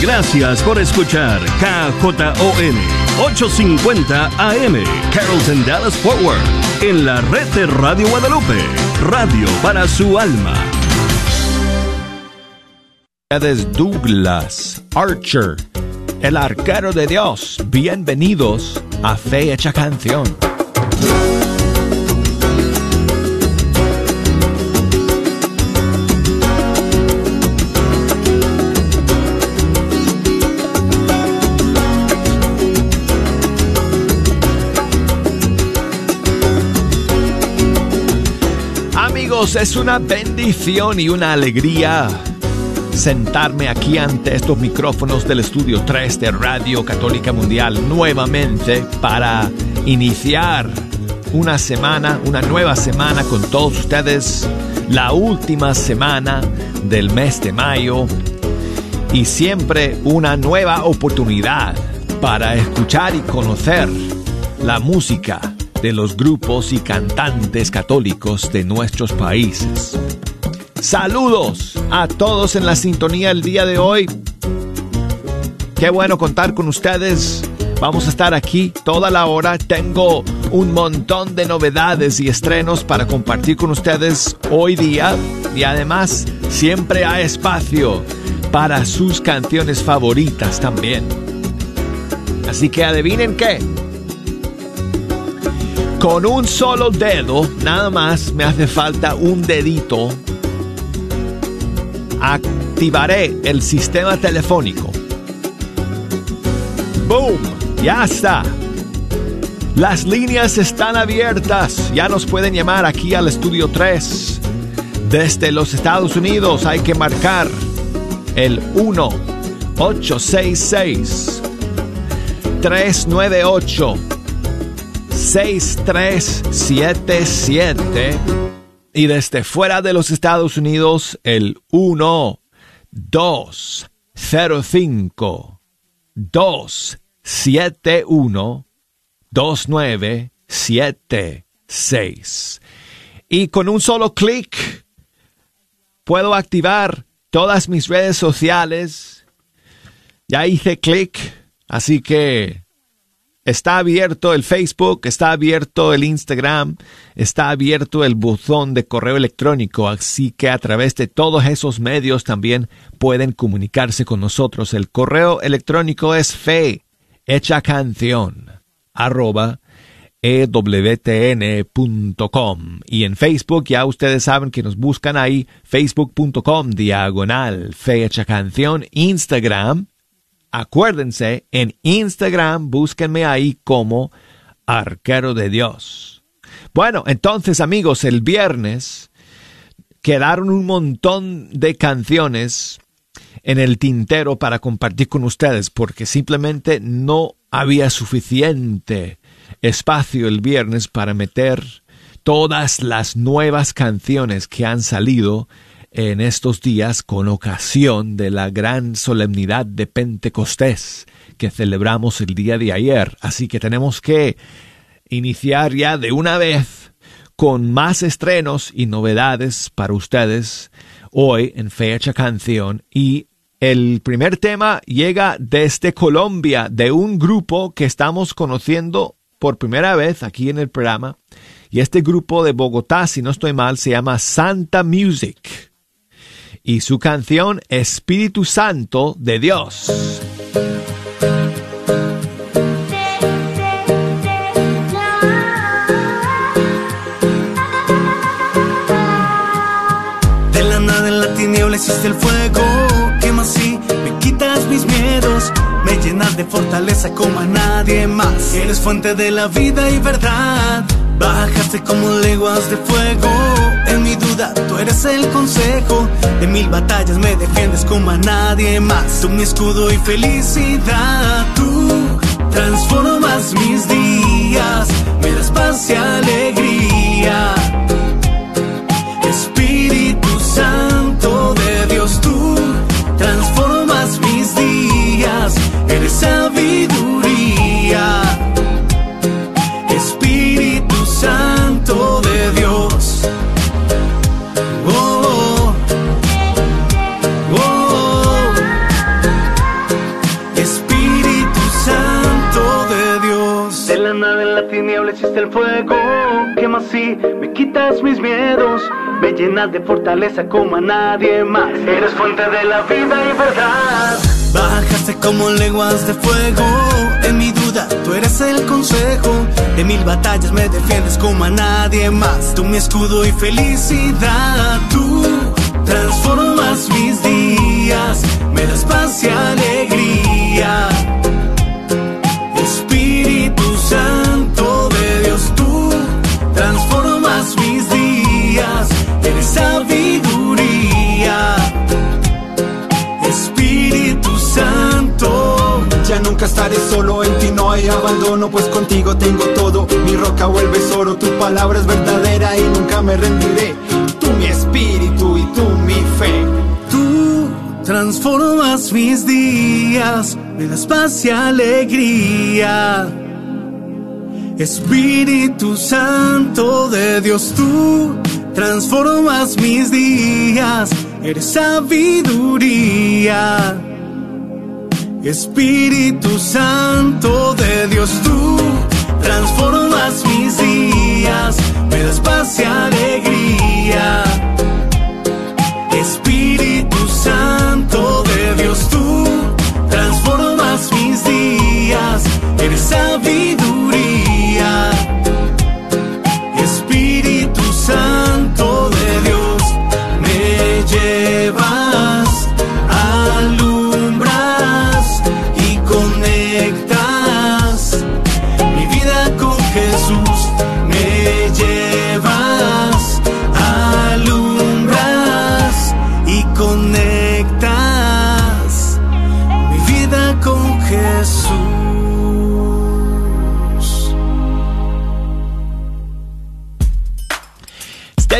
Gracias por escuchar KJON 850 AM Carrollton Dallas Forward en la red de Radio Guadalupe. Radio para su alma. Douglas Archer, el arquero de Dios. Bienvenidos a Fe Hecha Canción. Es una bendición y una alegría sentarme aquí ante estos micrófonos del estudio 3 de Radio Católica Mundial nuevamente para iniciar una semana, una nueva semana con todos ustedes, la última semana del mes de mayo y siempre una nueva oportunidad para escuchar y conocer la música de los grupos y cantantes católicos de nuestros países. Saludos a todos en la sintonía el día de hoy. Qué bueno contar con ustedes. Vamos a estar aquí toda la hora. Tengo un montón de novedades y estrenos para compartir con ustedes hoy día. Y además, siempre hay espacio para sus canciones favoritas también. Así que adivinen qué. Con un solo dedo, nada más me hace falta un dedito. Activaré el sistema telefónico. ¡Boom! Ya está. Las líneas están abiertas. Ya nos pueden llamar aquí al estudio 3. Desde los Estados Unidos hay que marcar el 1 866 398 6377 y desde fuera de los Estados Unidos el 1 205 271 2976 y con un solo clic puedo activar todas mis redes sociales. Ya hice clic así que Está abierto el Facebook, está abierto el Instagram, está abierto el buzón de correo electrónico, así que a través de todos esos medios también pueden comunicarse con nosotros. El correo electrónico es fe hecha canción arroba ewtn.com y en Facebook ya ustedes saben que nos buscan ahí facebook.com diagonal fe hecha canción Instagram Acuérdense, en Instagram búsquenme ahí como Arquero de Dios. Bueno, entonces amigos, el viernes quedaron un montón de canciones en el tintero para compartir con ustedes porque simplemente no había suficiente espacio el viernes para meter todas las nuevas canciones que han salido en estos días con ocasión de la gran solemnidad de Pentecostés que celebramos el día de ayer. Así que tenemos que iniciar ya de una vez con más estrenos y novedades para ustedes hoy en Fecha Canción. Y el primer tema llega desde Colombia de un grupo que estamos conociendo por primera vez aquí en el programa. Y este grupo de Bogotá, si no estoy mal, se llama Santa Music y su canción Espíritu Santo de Dios. De la nada en la tiniebla existe el fuego, quema así, me quitas mis miedos, me llenas de fortaleza como a nadie más. Eres fuente de la vida y verdad, bajaste como leguas de fuego en mi duda, tú eres el consejo. De mil batallas me defiendes como a nadie más. Tú mi escudo y felicidad. Tú transformas mis días. Me das paz y alegría. El fuego. Quema así, me quitas mis miedos. Me llenas de fortaleza como a nadie más. Eres fuente de la vida y verdad. Bajaste como lenguas de fuego. En mi duda, tú eres el consejo. En mil batallas me defiendes como a nadie más. Tú mi escudo y felicidad. Tú transformas mis días. Me das paz y alegría. Nunca estaré solo, en ti no hay abandono, pues contigo tengo todo. Mi roca vuelves oro, tu palabra es verdadera y nunca me rendiré. Tú mi espíritu y tú mi fe. Tú transformas mis días, me das paz y alegría. Espíritu Santo de Dios, tú transformas mis días, eres sabiduría. Espíritu Santo de Dios, tú transformas mis días, me das paz y alegría.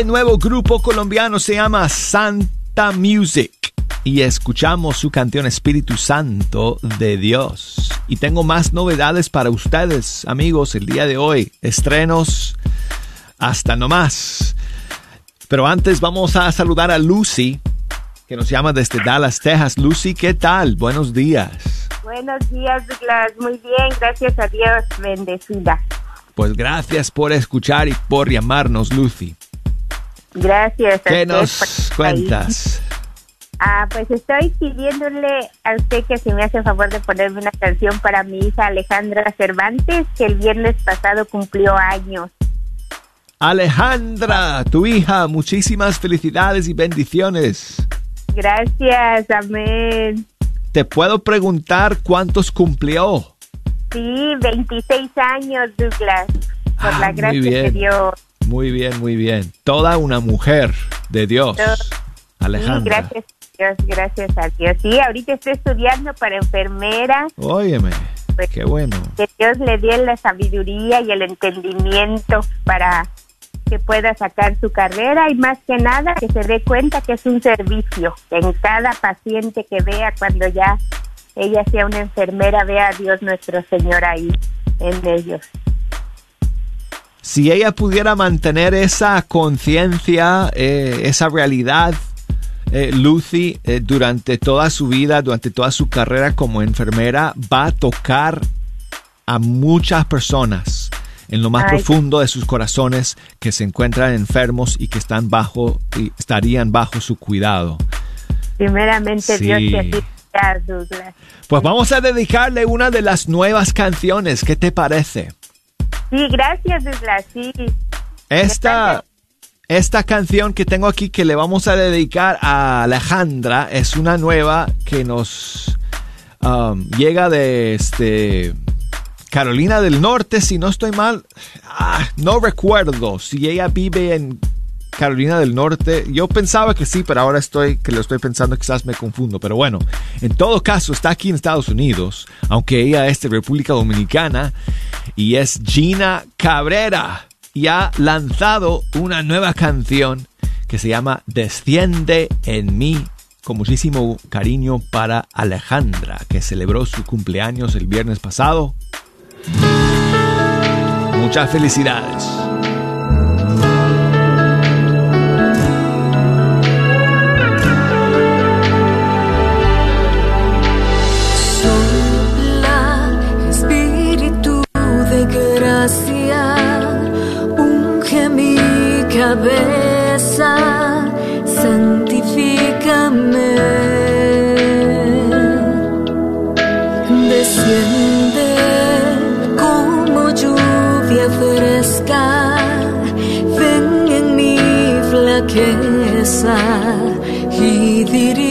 Nuevo grupo colombiano se llama Santa Music y escuchamos su canción Espíritu Santo de Dios. Y tengo más novedades para ustedes, amigos, el día de hoy. Estrenos hasta no más. Pero antes vamos a saludar a Lucy, que nos llama desde Dallas, Texas. Lucy, ¿qué tal? Buenos días. Buenos días, Douglas. Muy bien, gracias a Dios. Bendecida. Pues gracias por escuchar y por llamarnos, Lucy. Gracias. ¿Qué nos cuentas? Ah, pues estoy pidiéndole a usted que si me hace favor de ponerme una canción para mi hija Alejandra Cervantes, que el viernes pasado cumplió años. Alejandra, tu hija, muchísimas felicidades y bendiciones. Gracias, amén. ¿Te puedo preguntar cuántos cumplió? Sí, 26 años, Douglas, por Ah, la gracia de. Dios. Muy bien, muy bien. Toda una mujer de Dios. Todo. Sí, Alejandra. gracias a Dios, gracias a Dios. Sí, ahorita estoy estudiando para enfermera. Óyeme, Pues, qué bueno. que Dios le dé la sabiduría y el entendimiento para que pueda sacar su carrera y más que nada que se dé cuenta que es un servicio, que en cada paciente que vea cuando ya ella sea una enfermera, vea a Dios nuestro Señor ahí en ellos. Si ella pudiera mantener esa conciencia, eh, esa realidad, eh, Lucy, eh, durante toda su vida, durante toda su carrera como enfermera, va a tocar a muchas personas en lo más Ay. profundo de sus corazones que se encuentran enfermos y que están bajo y estarían bajo su cuidado. Primeramente Sí. Dios te asista, Douglas. Pues vamos a dedicarle una de las nuevas canciones. ¿Qué te parece? Sí, gracias Douglas, sí. Esta, esta canción que tengo aquí que le vamos a dedicar a Alejandra es una nueva que nos um, llega de este, Carolina del Norte, si no estoy mal. Ah, no recuerdo si ella vive en Carolina del Norte. Yo pensaba que sí, pero ahora estoy que lo estoy pensando, quizás me confundo. Pero bueno, en todo caso está aquí en Estados Unidos, aunque ella es de República Dominicana y es Gina Cabrera y ha lanzado una nueva canción que se llama Desciende en mí con muchísimo cariño para Alejandra, que celebró su cumpleaños el viernes pasado. Muchas felicidades. gracia, unge mi cabeza, santifícame. Desciende como lluvia fresca, ven en mi flaqueza y dirige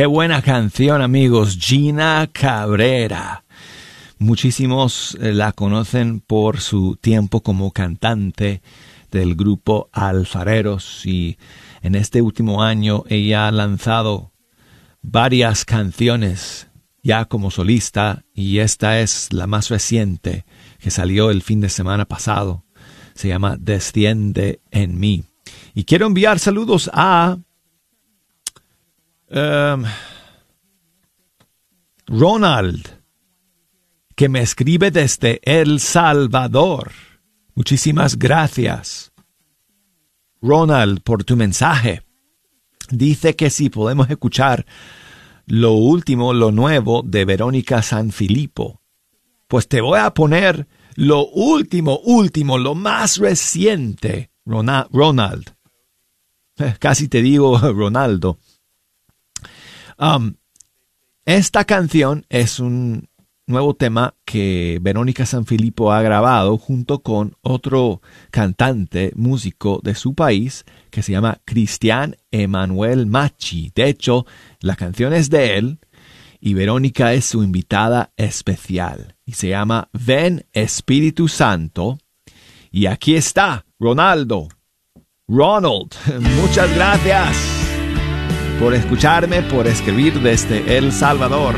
Qué buena canción, amigos. Gina Cabrera. Muchísimos eh, la conocen por su tiempo como cantante del grupo Alfareros y en este último año ella ha lanzado varias canciones ya como solista y esta es la más reciente que salió el fin de semana pasado. Se llama Desciende en mí. Y quiero enviar saludos a Em, Ronald, que me escribe desde El Salvador. Muchísimas gracias. Ronald, por tu mensaje. Dice que si podemos escuchar lo último, lo nuevo de Verónica Sanfilippo. Pues te voy a poner lo último, último, lo más reciente, Ronald. Casi te digo Ronaldo. Um, esta canción es un nuevo tema que Verónica Sanfilippo ha grabado junto con otro cantante, músico de su país, que se llama Cristian Emanuel Machi. De hecho, la canción es de él y Verónica es su invitada especial. Y se llama Ven Espíritu Santo. Y aquí está Ronaldo, Ronald, muchas gracias por escucharme, por escribir desde El Salvador.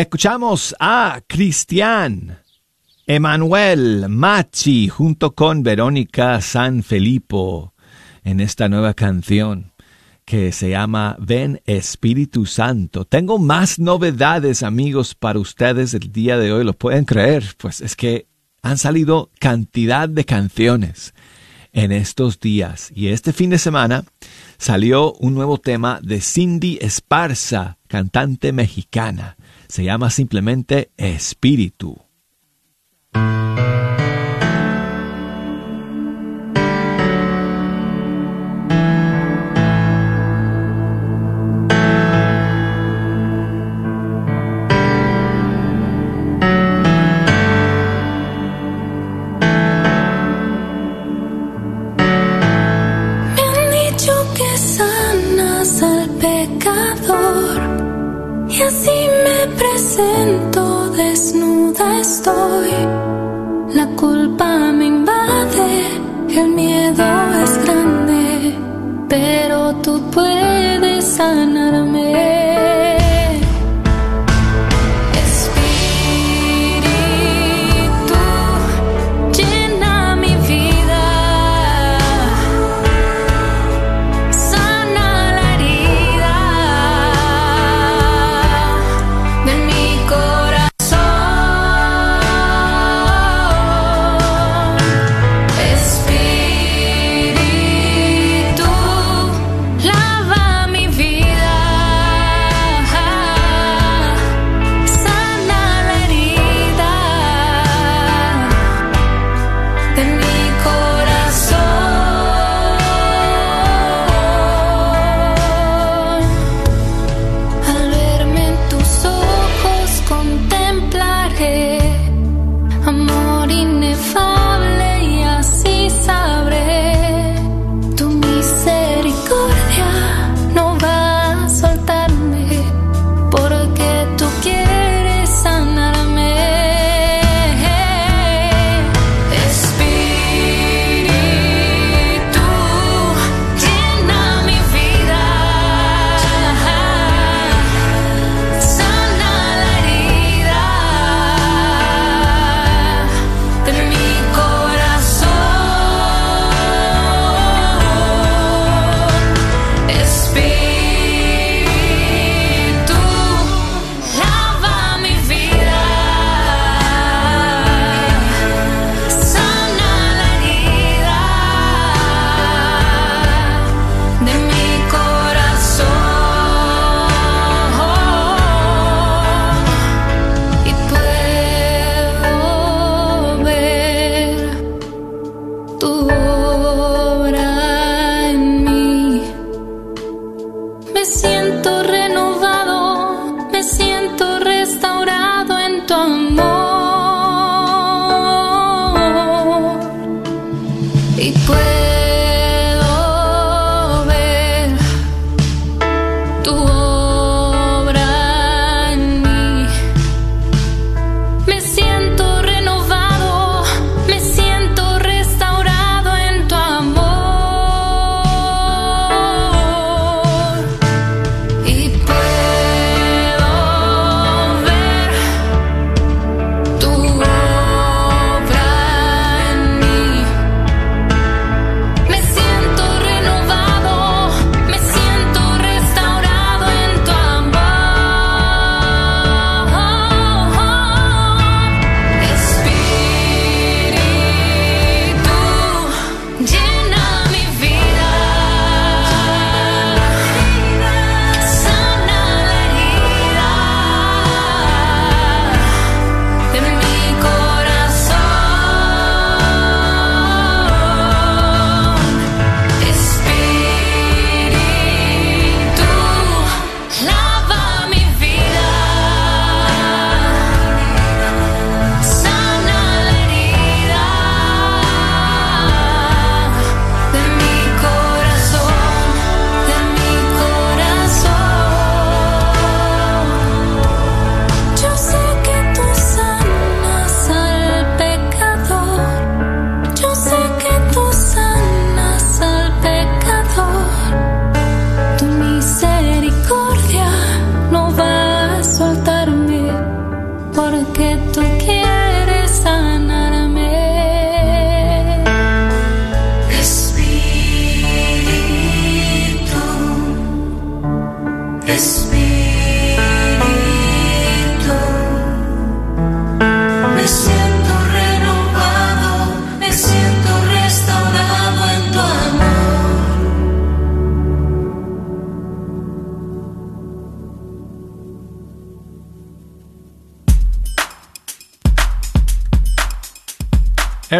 Escuchamos a Cristian Emanuel Machi junto con Verónica San Felipo en esta nueva canción que se llama Ven Espíritu Santo. Tengo más novedades amigos para ustedes el día de hoy, ¿lo pueden creer? Pues es que han salido cantidad de canciones en estos días y este fin de semana salió un nuevo tema de Cindy Esparza, cantante mexicana se llama simplemente espíritu. Presento desnuda estoy.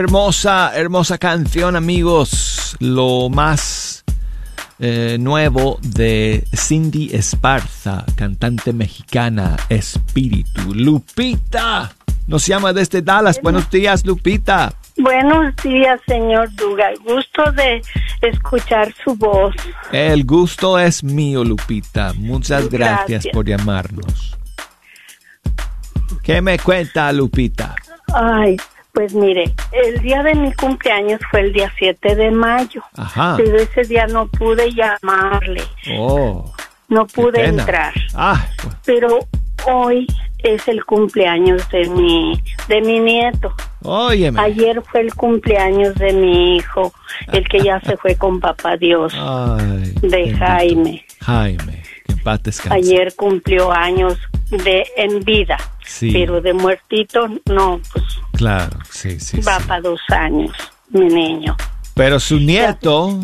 Hermosa, hermosa canción amigos. Lo más eh, nuevo de Cindy Esparza, cantante mexicana, Espíritu. Lupita, nos llama desde Dallas. Buenos días, Lupita. Buenos días, señor Duga. Gusto de escuchar su voz. El gusto es mío, Lupita. Muchas gracias, Gracias. por llamarnos. ¿Qué me cuenta, Lupita? Ay, pues mire, el día de mi cumpleaños fue el día 7 de mayo. Ajá. Pero ese día no pude llamarle, Oh, no pude entrar. Ah, Pero hoy es el cumpleaños de mi de mi nieto. óyeme. Ayer fue el cumpleaños de mi hijo, el que ya se fue con papá Dios, Ay, de. Jaime. Jaime, que en paz. Ayer cumplió años de en vida, Sí. pero de muertito no, pues Claro, sí, sí, va sí. para dos años, mi niño. Pero su nieto,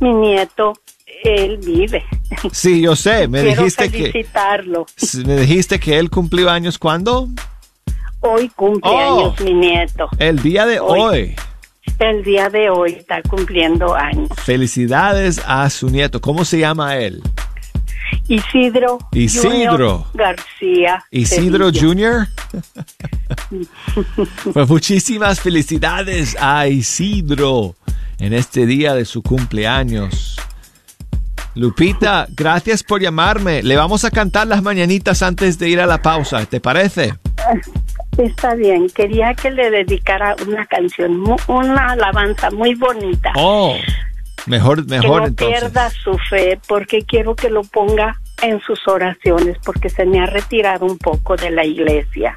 Mi nieto, él vive. sí, yo sé, me Quiero dijiste que felicitarlo. me dijiste que él cumplió años cuándo? Hoy cumple Oh. años mi nieto. El día de Hoy. hoy. El día de hoy está cumpliendo años. Felicidades a su nieto. ¿Cómo se llama él? Isidro. Isidro. Junior García. Isidro. Jr. pues muchísimas felicidades a Isidro en este día de su cumpleaños. Lupita, gracias por llamarme. Le vamos a cantar las mañanitas antes de ir a la pausa. ¿Te parece? Está bien. Quería que le dedicara una canción, una alabanza muy bonita. Oh, mejor, que mejor no entonces. pierda su fe, porque quiero que lo ponga en sus oraciones, porque se me ha retirado un poco de la iglesia.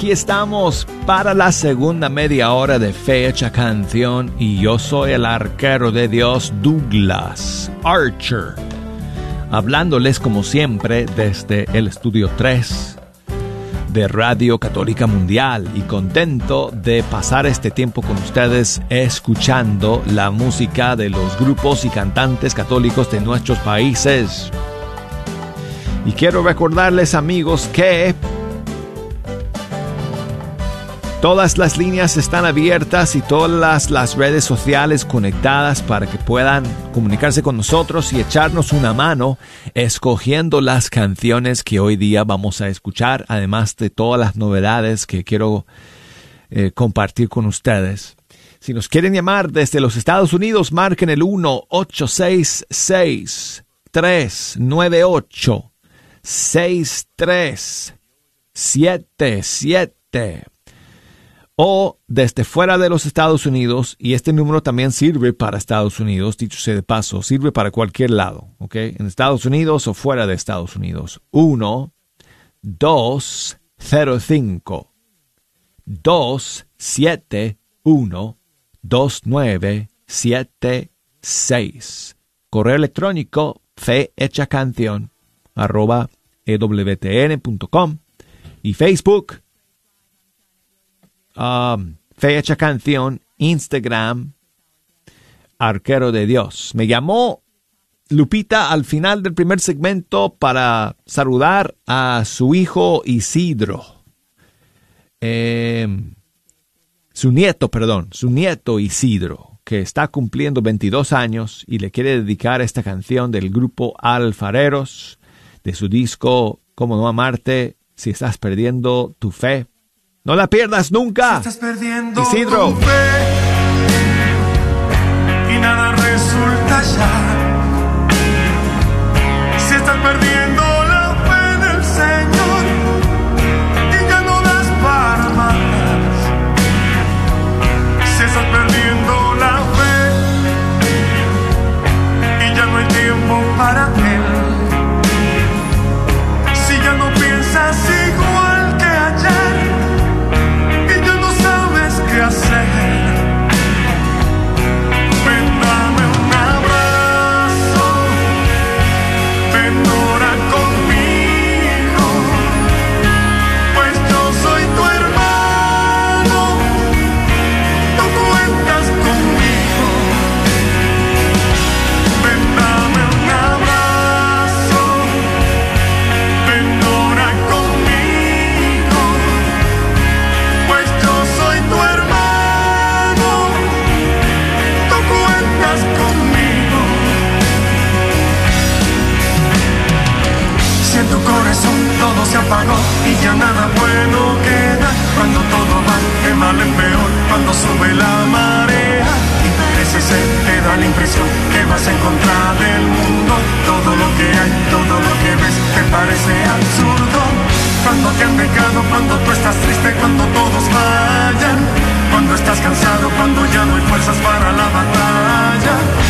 Aquí estamos para la segunda media hora de Fecha Canción y yo soy el arquero de Dios Douglas Archer, hablándoles como siempre desde el estudio 3 de Radio Católica Mundial y contento de pasar este tiempo con ustedes escuchando la música de los grupos y cantantes católicos de nuestros países. Y quiero recordarles amigos que todas las líneas están abiertas y todas las, redes sociales conectadas para que puedan comunicarse con nosotros y echarnos una mano escogiendo las canciones que hoy día vamos a escuchar, además de todas las novedades que quiero eh, compartir con ustedes. Si nos quieren llamar desde los Estados Unidos, marquen el 1-866 398 6377 o desde fuera de los Estados Unidos, y este número también sirve para Estados Unidos, dicho sea de paso, sirve para cualquier lado, ¿ok? En Estados Unidos o fuera de Estados Unidos. 1 205 271 2976. Correo electrónico fe hecha canción arroba ewtn.com y Facebook, um, Fecha Canción, Instagram, Arquero de Dios. Me llamó Lupita al final del primer segmento para saludar a su hijo Isidro. Eh, su nieto, perdón, su nieto Isidro, que está cumpliendo 22 años y le quiere dedicar esta canción del grupo Alfareros de su disco Cómo no amarte si estás perdiendo tu fe. No la pierdas nunca. Estás perdiendo Isidro. tu fe y nada resulta ya. Si estás perdiendo se apagó y ya nada bueno queda, cuando todo va de mal en peor, cuando sube la marea y parece ser, te da la impresión que vas en contra del mundo, todo lo que hay, todo lo que ves te parece absurdo. Cuando te han dejado, cuando tú estás triste, cuando todos fallan, cuando estás cansado, cuando ya no hay fuerzas para la batalla.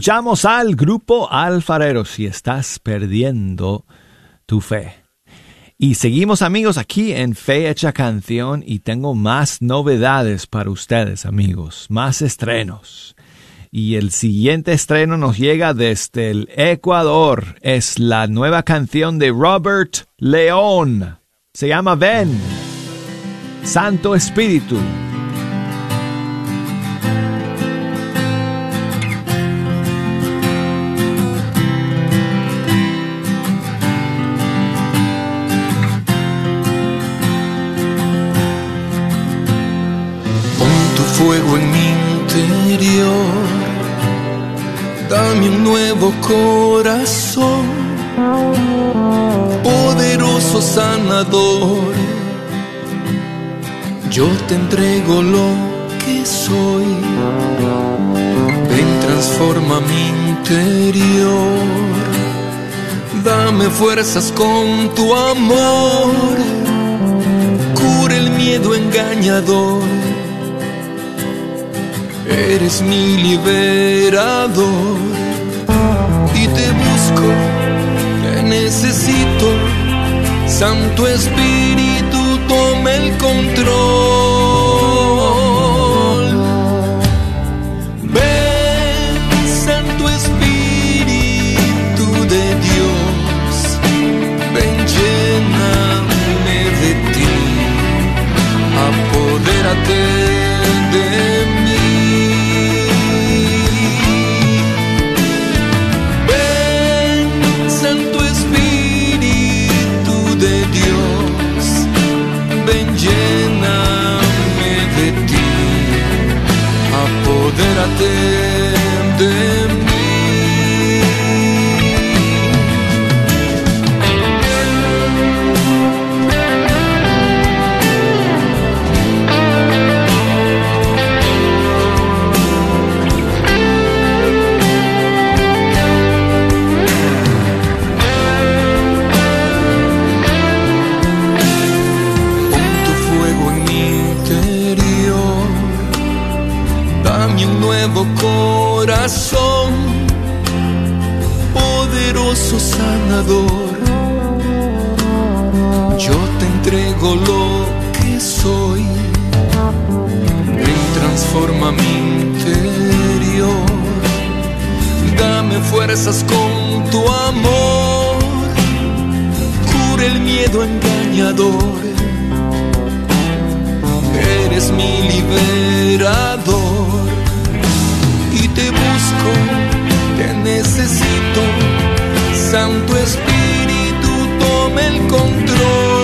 Escuchamos al grupo Alfarero si estás perdiendo tu fe. Y seguimos amigos aquí en Fe Hecha Canción y tengo más novedades para ustedes amigos, más estrenos. Y el siguiente estreno nos llega desde el Ecuador. Es la nueva canción de Robert León. Se llama Ven. Santo Espíritu. Nuevo corazón, poderoso sanador. Yo te entrego lo que soy, ven transforma mi interior, dame fuerzas con tu amor, cura el miedo engañador. Eres mi liberador busco, te necesito. Santo Espíritu, toma el control. Ven, Santo Espíritu de Dios, ven, lléname de ti, apodérate apodérate de dame un nuevo corazón, poderoso sanador. Yo te entrego lo que soy, ven transforma mi interior, dame fuerzas con tu amor, cura el miedo engañador. Eres mi liberador. y te busco, te necesito, Santo Espíritu, toma el control.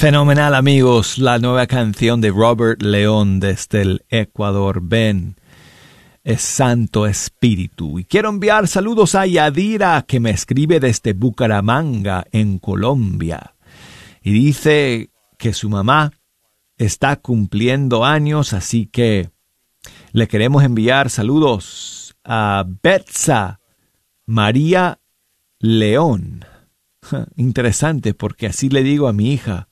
Fenomenal amigos, la nueva canción de Robert León desde el Ecuador. Ven, es Santo Espíritu. Y quiero enviar saludos a Yadira que me escribe desde Bucaramanga, en Colombia. Y dice que su mamá está cumpliendo años, así que le queremos enviar saludos a Betsa María León. Interesante porque así le digo a mi hija,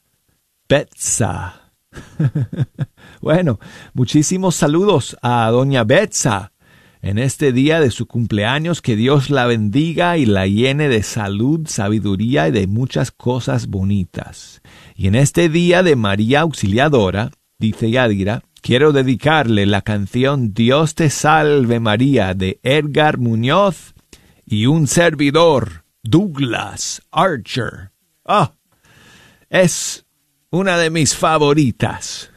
Betsa. bueno, muchísimos saludos a doña Betsa en este día de su cumpleaños. Que Dios la bendiga y la llene de salud, sabiduría y de muchas cosas bonitas. Y en este día de María Auxiliadora, dice Yadira, quiero dedicarle la canción Dios te salve María de Edgar Muñoz y un servidor, Douglas Archer. Ah, es una de mis favoritas.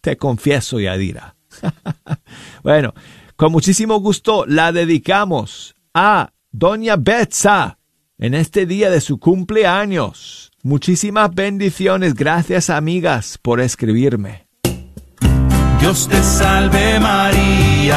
Te confieso, Yadira. bueno, con muchísimo gusto la dedicamos a Doña Betsa en este día de su cumpleaños. Muchísimas bendiciones. Gracias, amigas, por escribirme. Dios te salve María.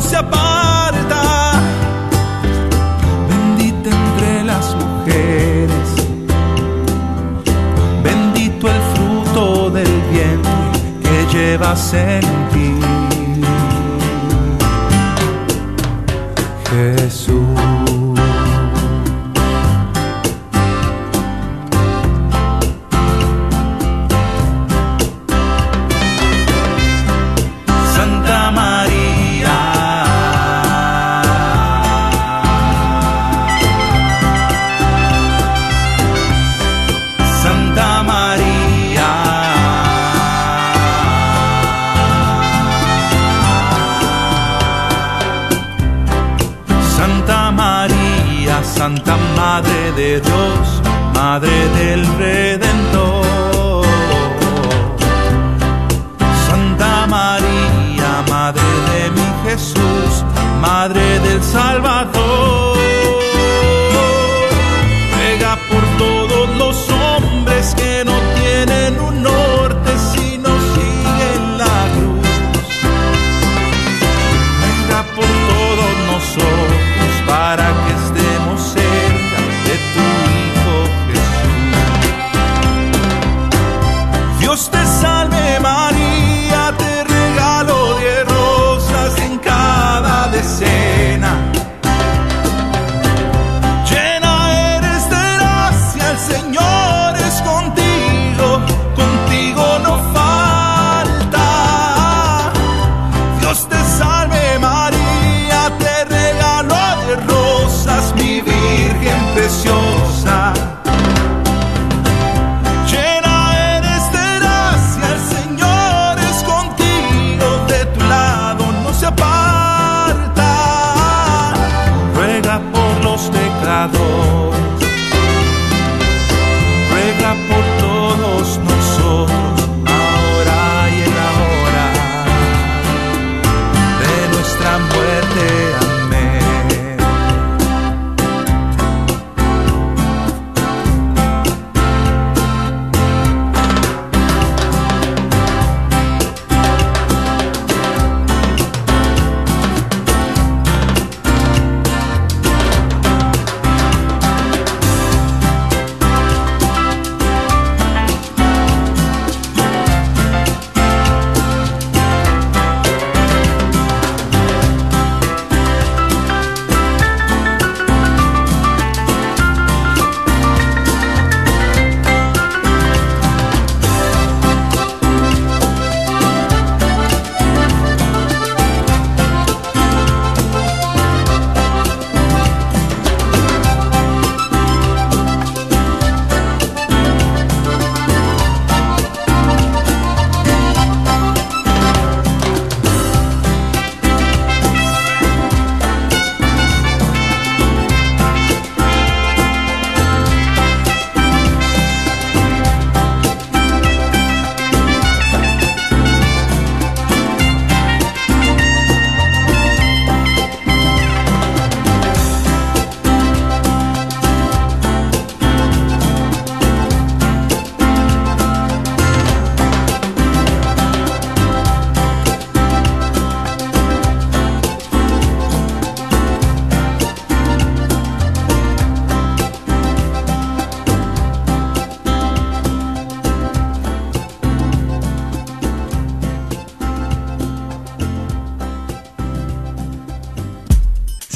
Se aparta. Bendita entre las mujeres, bendito el fruto del vientre que llevas en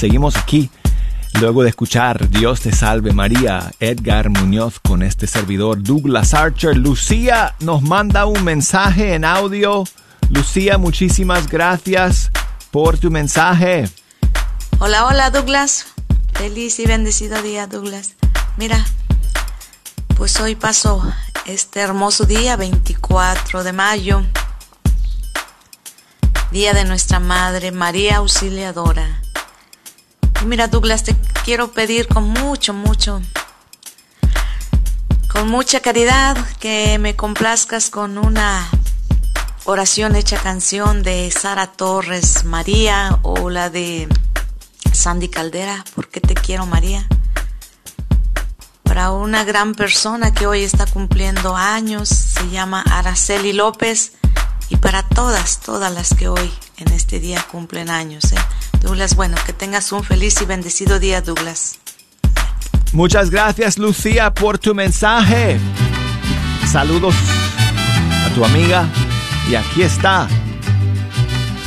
seguimos aquí. Luego de escuchar Dios te salve María, Edgar Muñoz con este servidor Douglas Archer, Lucía nos manda un mensaje en audio. Lucía, muchísimas gracias por tu mensaje. Hola, hola Douglas. Feliz y bendecido día Douglas. Mira, pues hoy pasó este hermoso día, 24 de mayo, día de nuestra Madre María Auxiliadora. Mira Douglas, te quiero pedir con mucho, mucho, con mucha caridad que me complazcas con una oración hecha canción de Sara Torres María o la de Sandy Caldera, porque te quiero María. Para una gran persona que hoy está cumpliendo años, se llama Araceli López, y para todas, todas las que hoy en este día cumplen años. ¿eh? Douglas, bueno, que tengas un feliz y bendecido día, Douglas. Muchas gracias Lucía por tu mensaje. Saludos a tu amiga. Y aquí está.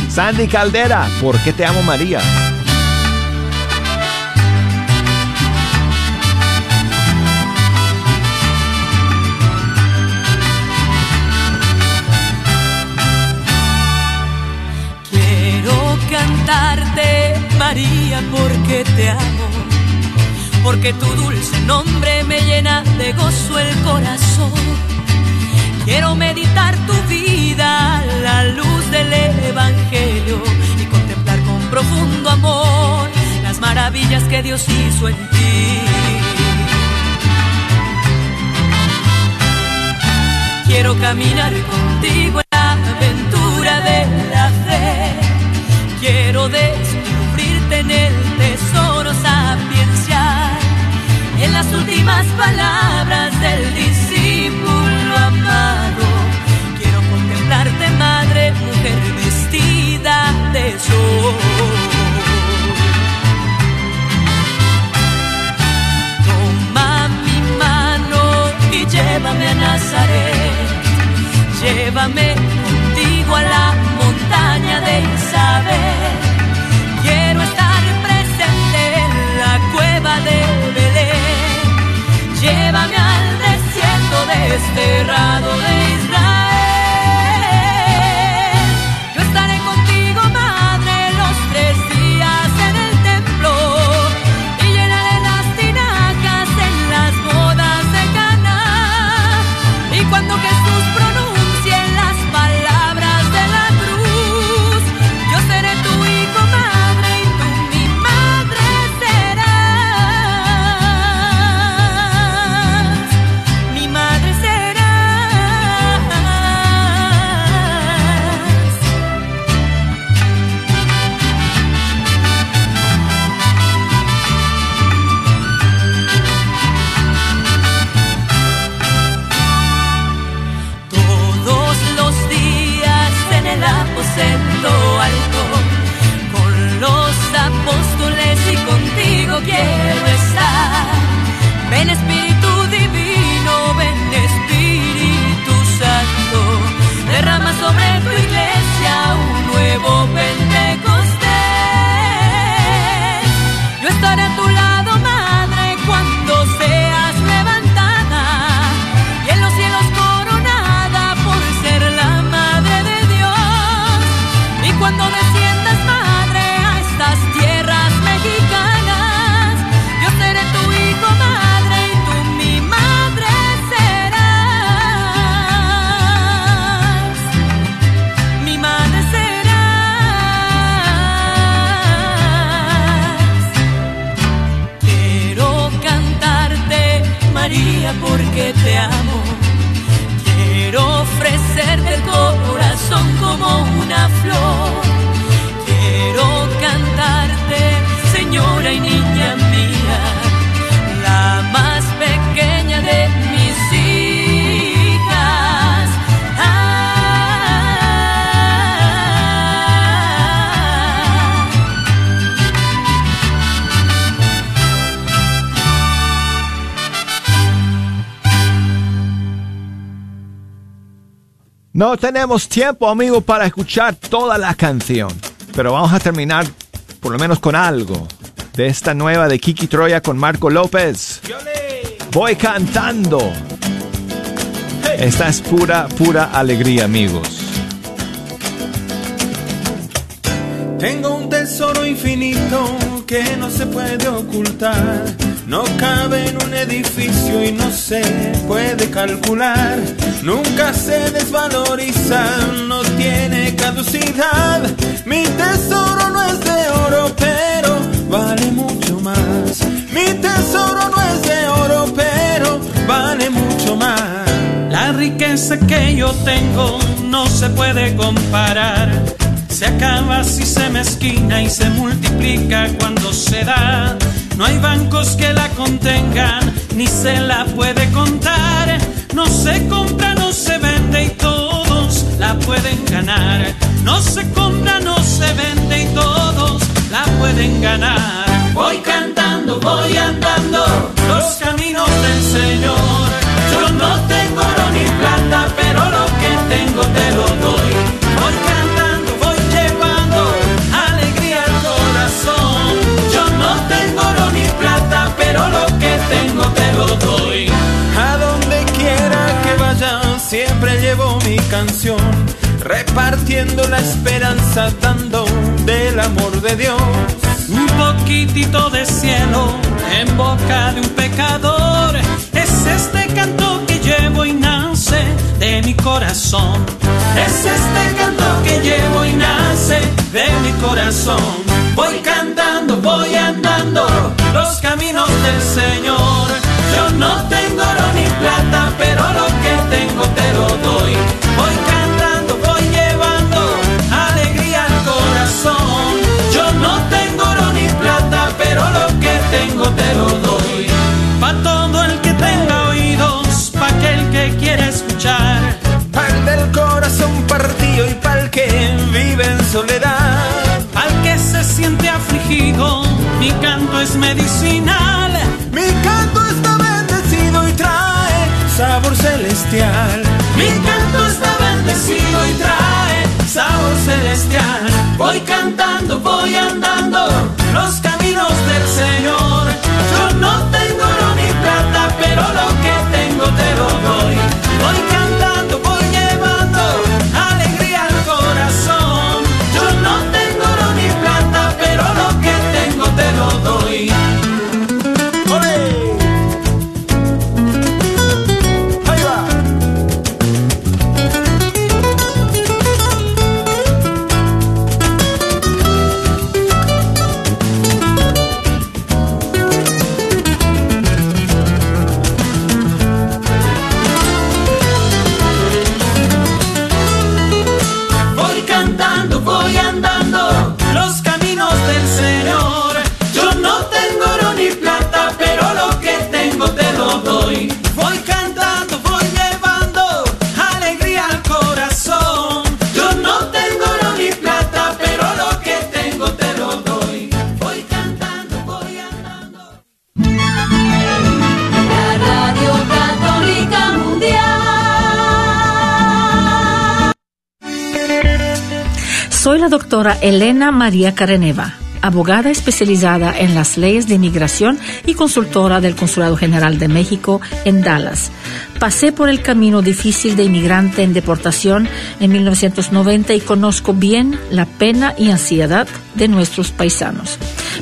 Sandy Caldera, ¿por qué te amo María? Cantarte, María, porque te amo, porque tu dulce nombre me llena de gozo el corazón. Quiero meditar tu vida a la luz del Evangelio y contemplar con profundo amor las maravillas que Dios hizo en ti. Quiero caminar contigo en la aventura de. Descubrirte en el tesoro sapiencial, en las últimas palabras del discípulo amado. Quiero contemplarte, madre, mujer vestida de sol. Llévame a Nazaret. Llévame desterrado de No tenemos tiempo, amigo, para escuchar toda la canción, pero vamos a terminar por lo menos con algo. de esta nueva de Kiki Troya con Marco López. Voy cantando. Esta es pura, pura alegría, amigos. Tengo un tesoro infinito que no se puede ocultar. No cabe en un edificio y no se puede calcular. Nunca se desvaloriza, no tiene caducidad. Mi tesoro no es de oro, pero vale mucho más. Mi tesoro no es de oro, pero vale mucho más. La riqueza que yo tengo no se puede comparar. Se acaba si se mezquina y se multiplica cuando se da. No hay bancos que la contengan, ni se la puede contar. No se compra, no se vende y todos la pueden ganar. No se compra, no se vende y todos la pueden ganar. Voy cantando, voy andando los caminos del Señor. Yo no tengo canción, repartiendo la esperanza, dando del amor de Dios. Un poquitito de cielo en boca de un pecador. Es este canto que llevo y nace de mi corazón. Es este canto que llevo y nace de mi corazón. Voy cantando, voy andando los caminos del Señor. Yo no tengo te lo doy. Voy cantando, voy llevando alegría al corazón. Yo no tengo oro ni plata, pero lo que tengo te lo doy. Pa' todo el que tenga oídos, pa' aquel que quiera escuchar. Pa'l del corazón partido y pa'l que vive en soledad. Al que se siente afligido, mi canto es medicinal. Mi canto sabor celestial. Mi canto está bendecido y trae sabor celestial. Voy Elena María Careneva, abogada especializada en las leyes de inmigración y consultora del Consulado General de México en Dallas. Pasé por el camino difícil de inmigrante en deportación en 1990 y conozco bien la pena y ansiedad de nuestros paisanos.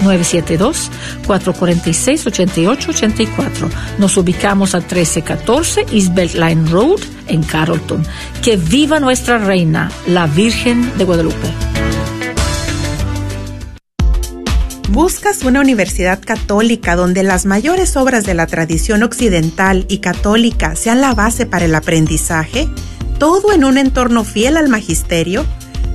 972-446-8884. Nos ubicamos a 1314 East Beltline Road en Carrollton. Que viva nuestra reina, la Virgen de Guadalupe. ¿Buscas una universidad católica donde las mayores obras de la tradición occidental y católica sean la base para el aprendizaje? ¿Todo en un entorno fiel al magisterio?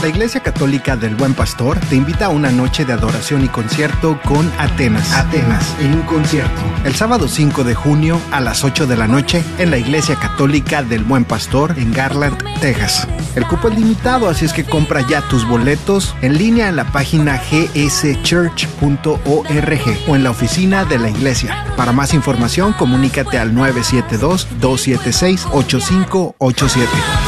La Iglesia Católica del Buen Pastor te invita a una noche de adoración y concierto con Atenas. Atenas, en un concierto. El sábado 5 de junio a las 8 de la noche en la Iglesia Católica del Buen Pastor en Garland, Texas. El cupo es limitado, así es que compra ya tus boletos en línea en la página gschurch.org o en la oficina de la iglesia. Para más información, comunícate al 972-276-8587.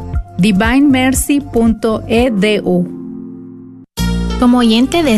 divinemercy.edu. Como oyente de